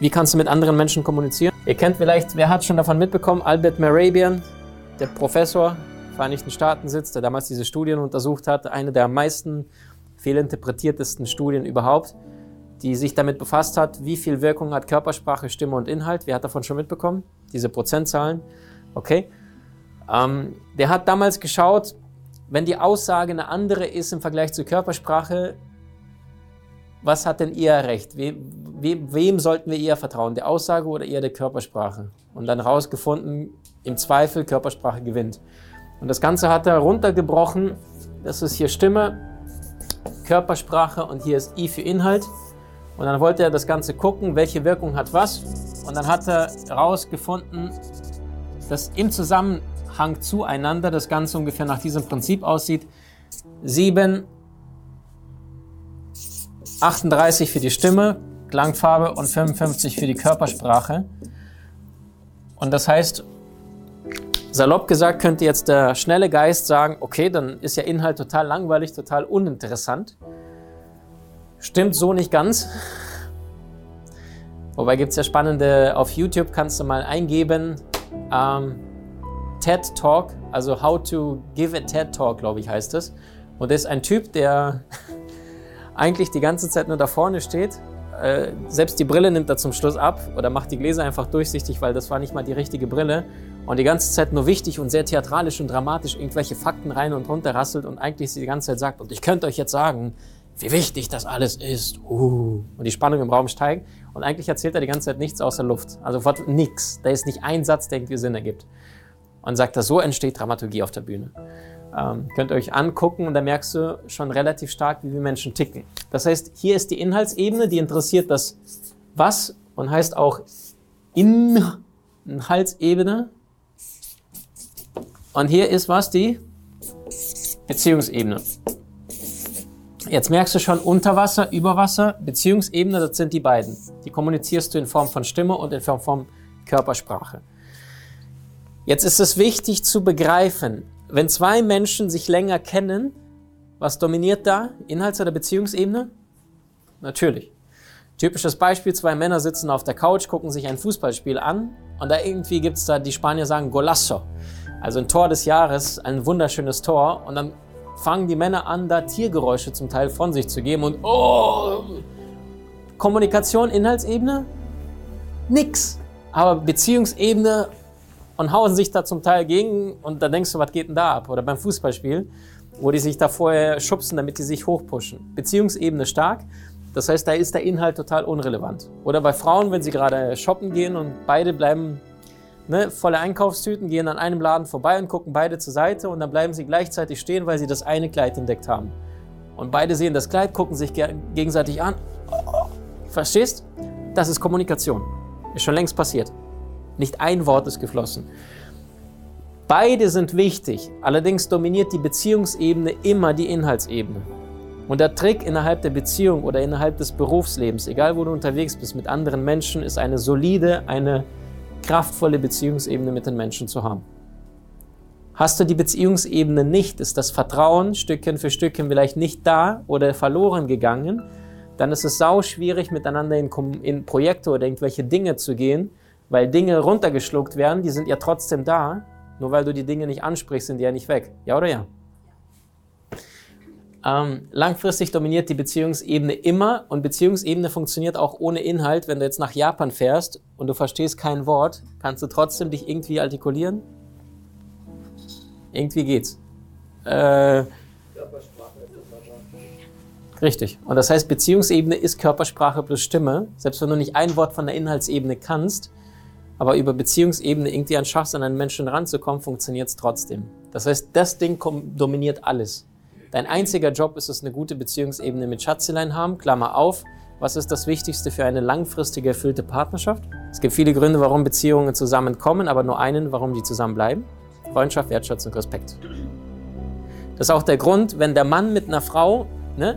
Wie kannst du mit anderen Menschen kommunizieren? Ihr kennt vielleicht, wer hat schon davon mitbekommen, Albert Merabian, der Professor der Vereinigten Staaten sitzt, der damals diese Studien untersucht hat, eine der am meisten fehlinterpretiertesten Studien überhaupt, die sich damit befasst hat, wie viel Wirkung hat Körpersprache, Stimme und Inhalt. Wer hat davon schon mitbekommen? Diese Prozentzahlen. Okay. Ähm, der hat damals geschaut, wenn die Aussage eine andere ist im Vergleich zur Körpersprache, was hat denn eher recht? We, we, wem sollten wir eher vertrauen? Der Aussage oder eher der Körpersprache? Und dann rausgefunden, im Zweifel Körpersprache gewinnt. Und das Ganze hat er runtergebrochen. Das ist hier Stimme, Körpersprache und hier ist I für Inhalt. Und dann wollte er das Ganze gucken, welche Wirkung hat was. Und dann hat er herausgefunden, dass im Zusammenhang zueinander das Ganze ungefähr nach diesem Prinzip aussieht. 7, 38 für die Stimme, Klangfarbe und 55 für die Körpersprache. Und das heißt, Salopp gesagt könnte jetzt der schnelle Geist sagen, okay, dann ist ja Inhalt total langweilig, total uninteressant. Stimmt so nicht ganz. Wobei gibt es ja spannende, auf YouTube kannst du mal eingeben, ähm, TED Talk, also How to Give a TED Talk, glaube ich, heißt es. Und das ist ein Typ, der eigentlich die ganze Zeit nur da vorne steht. Äh, selbst die Brille nimmt er zum Schluss ab oder macht die Gläser einfach durchsichtig, weil das war nicht mal die richtige Brille und die ganze Zeit nur wichtig und sehr theatralisch und dramatisch irgendwelche Fakten rein und runter rasselt und eigentlich die ganze Zeit sagt, und ich könnte euch jetzt sagen, wie wichtig das alles ist. Uh. Und die Spannung im Raum steigt. Und eigentlich erzählt er die ganze Zeit nichts außer Luft. Also nichts. Da ist nicht ein Satz, der irgendwie Sinn ergibt. Und sagt, dass so entsteht Dramaturgie auf der Bühne. Ähm, könnt ihr euch angucken und da merkst du schon relativ stark, wie wir Menschen ticken. Das heißt, hier ist die Inhaltsebene, die interessiert das Was und heißt auch Inhaltsebene. Und hier ist was? Die Beziehungsebene. Jetzt merkst du schon Unterwasser, Überwasser, Beziehungsebene, das sind die beiden. Die kommunizierst du in Form von Stimme und in Form von Körpersprache. Jetzt ist es wichtig zu begreifen, wenn zwei Menschen sich länger kennen, was dominiert da? Inhalts- oder Beziehungsebene? Natürlich. Typisches Beispiel, zwei Männer sitzen auf der Couch, gucken sich ein Fußballspiel an und da irgendwie gibt es da, die Spanier sagen Golasso. Also ein Tor des Jahres, ein wunderschönes Tor. Und dann fangen die Männer an, da Tiergeräusche zum Teil von sich zu geben. Und oh, Kommunikation, Inhaltsebene? Nix. Aber Beziehungsebene und hauen sich da zum Teil gegen. Und da denkst du, was geht denn da ab? Oder beim Fußballspiel, wo die sich da vorher schubsen, damit die sich hochpushen. Beziehungsebene stark. Das heißt, da ist der Inhalt total unrelevant. Oder bei Frauen, wenn sie gerade shoppen gehen und beide bleiben ne, volle Einkaufstüten, gehen an einem Laden vorbei und gucken beide zur Seite und dann bleiben sie gleichzeitig stehen, weil sie das eine Kleid entdeckt haben. Und beide sehen das Kleid, gucken sich gegenseitig an. Verstehst? Das ist Kommunikation. Ist schon längst passiert. Nicht ein Wort ist geflossen. Beide sind wichtig, allerdings dominiert die Beziehungsebene immer die Inhaltsebene. Und der Trick innerhalb der Beziehung oder innerhalb des Berufslebens, egal wo du unterwegs bist mit anderen Menschen, ist eine solide, eine kraftvolle Beziehungsebene mit den Menschen zu haben. Hast du die Beziehungsebene nicht, ist das Vertrauen Stückchen für Stückchen vielleicht nicht da oder verloren gegangen, dann ist es sau schwierig, miteinander in, in Projekte oder irgendwelche Dinge zu gehen, weil Dinge runtergeschluckt werden, die sind ja trotzdem da, nur weil du die Dinge nicht ansprichst, sind die ja nicht weg. Ja oder ja? Ähm, langfristig dominiert die Beziehungsebene immer und Beziehungsebene funktioniert auch ohne Inhalt. Wenn du jetzt nach Japan fährst und du verstehst kein Wort, kannst du trotzdem dich irgendwie artikulieren? Irgendwie geht's. Äh, richtig. Und das heißt, Beziehungsebene ist Körpersprache plus Stimme. Selbst wenn du nicht ein Wort von der Inhaltsebene kannst, aber über Beziehungsebene irgendwie an schaffst, an einen Menschen ranzukommen, funktioniert es trotzdem. Das heißt, das Ding dominiert alles. Dein einziger Job ist es, eine gute Beziehungsebene mit Schatzelein haben, Klammer auf, Was ist das Wichtigste für eine langfristig erfüllte Partnerschaft? Es gibt viele Gründe, warum Beziehungen zusammenkommen, aber nur einen, warum die zusammenbleiben. Freundschaft, Wertschätzung, Respekt. Das ist auch der Grund, wenn der Mann mit einer Frau, ne,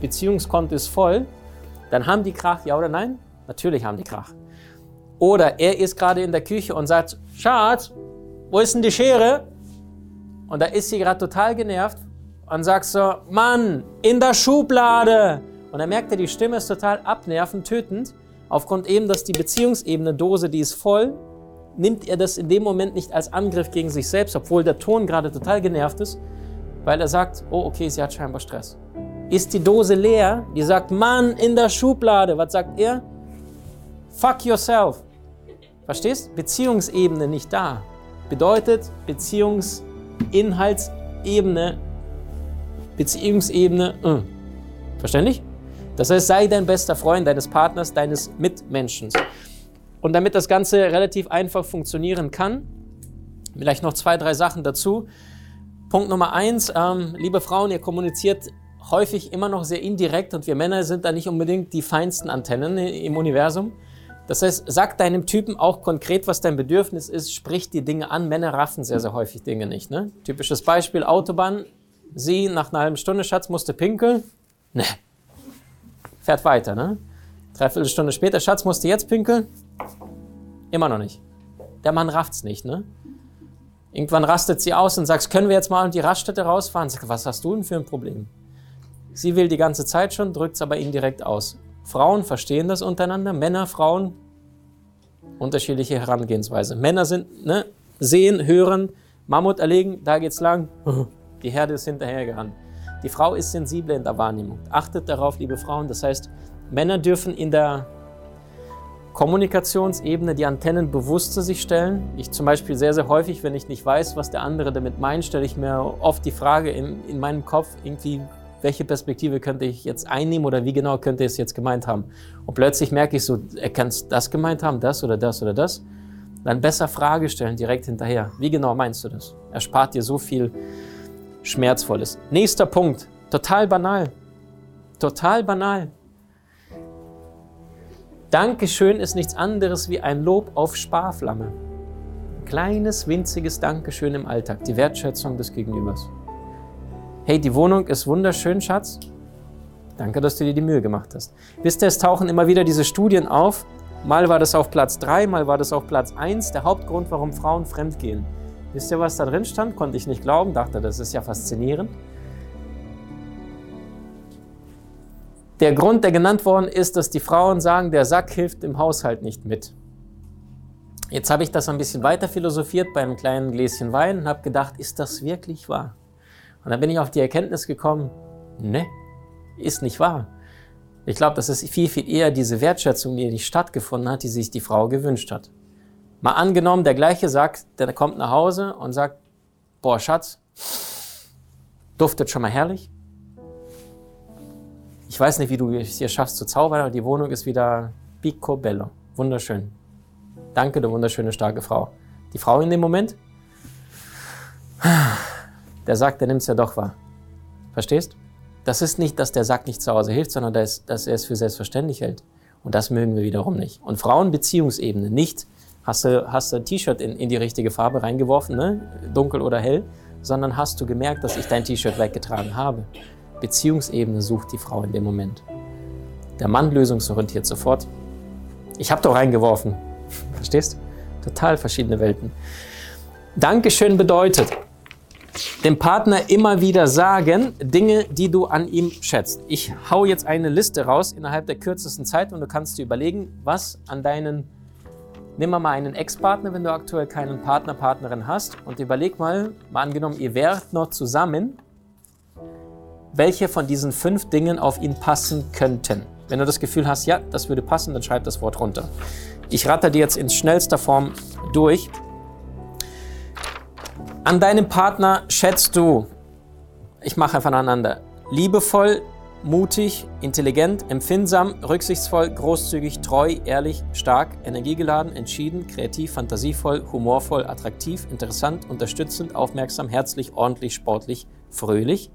Beziehungskonto ist voll, dann haben die Krach, ja oder nein? Natürlich haben die Krach. Oder er ist gerade in der Küche und sagt, Schatz, wo ist denn die Schere? Und da ist sie gerade total genervt und sagt so, Mann, in der Schublade. Und dann merkt er, die Stimme ist total abnervend, tötend. Aufgrund eben, dass die Beziehungsebene Dose, die ist voll, nimmt er das in dem Moment nicht als Angriff gegen sich selbst, obwohl der Ton gerade total genervt ist, weil er sagt, oh okay, sie hat scheinbar Stress. Ist die Dose leer, die sagt, Mann, in der Schublade. Was sagt er? Fuck yourself. Verstehst? Beziehungsebene nicht da. Bedeutet Beziehungsinhaltsebene, Beziehungsebene, äh. verständlich? Das heißt, sei dein bester Freund deines Partners, deines Mitmenschen. Und damit das Ganze relativ einfach funktionieren kann, vielleicht noch zwei, drei Sachen dazu. Punkt Nummer eins, ähm, liebe Frauen, ihr kommuniziert häufig immer noch sehr indirekt und wir Männer sind da nicht unbedingt die feinsten Antennen im Universum. Das heißt, sag deinem Typen auch konkret, was dein Bedürfnis ist, sprich die Dinge an. Männer raffen sehr, sehr häufig Dinge nicht. Ne? Typisches Beispiel, Autobahn, sie nach einer halben Stunde, Schatz, musste pinkeln. Ne. Fährt weiter, ne? Dreiviertel Stunde später, Schatz, musste jetzt pinkeln. Immer noch nicht. Der Mann rafft's nicht, ne? Irgendwann rastet sie aus und sagt, können wir jetzt mal in die Raststätte rausfahren? Sagt, was hast du denn für ein Problem? Sie will die ganze Zeit schon, drückt es aber indirekt aus. Frauen verstehen das untereinander, Männer, Frauen, unterschiedliche Herangehensweise. Männer sind, ne, sehen, hören, Mammut erlegen, da geht's lang, die Herde ist hinterhergerannt. Die Frau ist sensibler in der Wahrnehmung. Achtet darauf, liebe Frauen. Das heißt, Männer dürfen in der Kommunikationsebene die Antennen bewusster sich stellen. Ich zum Beispiel sehr, sehr häufig, wenn ich nicht weiß, was der andere damit meint, stelle ich mir oft die Frage in, in meinem Kopf irgendwie, welche Perspektive könnte ich jetzt einnehmen oder wie genau könnte es jetzt gemeint haben. Und plötzlich merke ich so, er kann das gemeint haben, das oder das oder das. Dann besser Frage stellen direkt hinterher. Wie genau meinst du das? Erspart dir so viel Schmerzvolles. Nächster Punkt. Total banal. Total banal. Dankeschön ist nichts anderes wie ein Lob auf Sparflamme. Kleines, winziges Dankeschön im Alltag, die Wertschätzung des Gegenübers. Hey, die Wohnung ist wunderschön, Schatz. Danke, dass du dir die Mühe gemacht hast. Wisst ihr, es tauchen immer wieder diese Studien auf. Mal war das auf Platz 3, mal war das auf Platz 1. Der Hauptgrund, warum Frauen fremdgehen. Wisst ihr, was da drin stand? Konnte ich nicht glauben, dachte, das ist ja faszinierend. Der Grund, der genannt worden ist, dass die Frauen sagen, der Sack hilft im Haushalt nicht mit. Jetzt habe ich das ein bisschen weiter philosophiert bei einem kleinen Gläschen Wein und habe gedacht, ist das wirklich wahr? Und dann bin ich auf die Erkenntnis gekommen, ne, ist nicht wahr. Ich glaube, das ist viel, viel eher diese Wertschätzung, die nicht stattgefunden hat, die sich die Frau gewünscht hat. Mal angenommen, der gleiche sagt, der kommt nach Hause und sagt, boah, Schatz, duftet schon mal herrlich. Ich weiß nicht, wie du es hier schaffst zu zaubern, aber die Wohnung ist wieder picobello. Wunderschön. Danke, du wunderschöne, starke Frau. Die Frau in dem Moment, der sagt, der nimmt es ja doch wahr. Verstehst? Das ist nicht, dass der Sack nicht zu Hause hilft, sondern dass, dass er es für selbstverständlich hält. Und das mögen wir wiederum nicht. Und Frauenbeziehungsebene nicht, hast du, hast du ein T-Shirt in, in die richtige Farbe reingeworfen, ne? dunkel oder hell, sondern hast du gemerkt, dass ich dein T-Shirt weggetragen habe. Beziehungsebene sucht die Frau in dem Moment. Der Mann lösungsorientiert sofort. Ich habe doch reingeworfen. Verstehst? Total verschiedene Welten. Dankeschön bedeutet, dem Partner immer wieder sagen, Dinge, die du an ihm schätzt. Ich hau jetzt eine Liste raus innerhalb der kürzesten Zeit und du kannst dir überlegen, was an deinen, nimm mal einen Ex-Partner, wenn du aktuell keinen Partner, Partnerin hast und überleg mal, mal angenommen, ihr wärt noch zusammen, welche von diesen fünf Dingen auf ihn passen könnten. Wenn du das Gefühl hast, ja, das würde passen, dann schreib das Wort runter. Ich ratter dir jetzt in schnellster Form durch. An deinem Partner schätzt du, ich mache einfach aneinander, liebevoll, mutig, intelligent, empfindsam, rücksichtsvoll, großzügig, treu, ehrlich, stark, energiegeladen, entschieden, kreativ, fantasievoll, humorvoll, attraktiv, interessant, unterstützend, aufmerksam, herzlich, ordentlich, sportlich, fröhlich,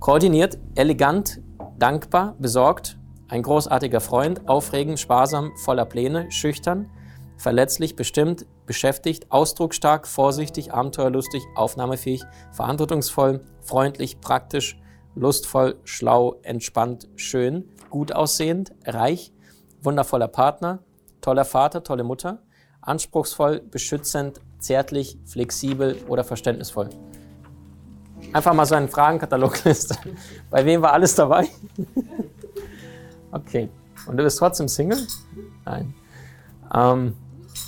koordiniert, elegant, dankbar, besorgt, Ein großartiger Freund, aufregend, sparsam, voller Pläne, schüchtern, verletzlich, bestimmt, beschäftigt, ausdrucksstark, vorsichtig, abenteuerlustig, aufnahmefähig, verantwortungsvoll, freundlich, praktisch, lustvoll, schlau, entspannt, schön, gut aussehend, reich, wundervoller Partner, toller Vater, tolle Mutter, anspruchsvoll, beschützend, zärtlich, flexibel oder verständnisvoll. Einfach mal so einen Fragenkatalog-Liste. Bei wem war alles dabei? okay. Und du bist trotzdem Single? Nein. Ähm,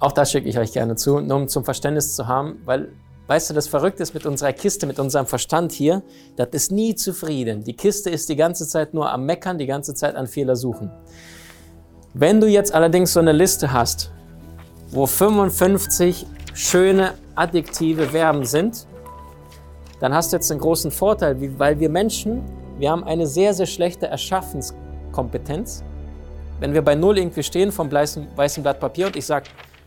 auch das schicke ich euch gerne zu, nur um zum Verständnis zu haben, weil, weißt du, das Verrückte ist mit unserer Kiste, mit unserem Verstand hier, das ist nie zufrieden. Die Kiste ist die ganze Zeit nur am Meckern, die ganze Zeit an Fehler suchen. Wenn du jetzt allerdings so eine Liste hast, wo 55 schöne adjektive Verben sind, dann hast du jetzt einen großen Vorteil, weil wir Menschen, wir haben eine sehr, sehr schlechte Erschaffenskompetenz. Wenn wir bei Null irgendwie stehen vom weißen Blatt Papier und ich sage,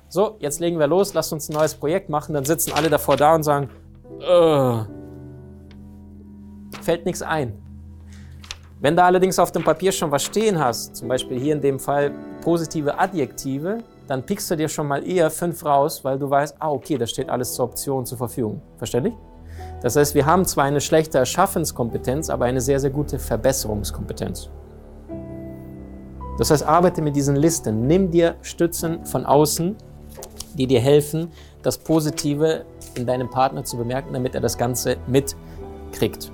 so, jetzt legen wir los, lasst uns ein neues Projekt machen, dann sitzen alle davor da und sagen, Ugh. fällt nichts ein. Wenn du allerdings auf dem Papier schon was stehen hast, zum Beispiel hier in dem Fall positive Adjektive, dann pickst du dir schon mal eher fünf raus, weil du weißt, ah, okay, da steht alles zur Option zur Verfügung. Verständlich? Das heißt, wir haben zwar eine schlechte Erschaffenskompetenz, aber eine sehr, sehr gute Verbesserungskompetenz. Das heißt, arbeite mit diesen Listen. Nimm dir Stützen von außen, die dir helfen, das Positive in deinem Partner zu bemerken, damit er das Ganze mitkriegt.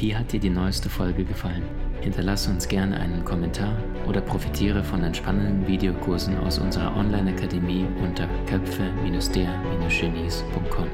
Wie hat dir die neueste Folge gefallen? Hinterlasse uns gerne einen Kommentar oder profitiere von den spannenden Videokursen aus unserer Online-Akademie unter köpfe-der-genies.com.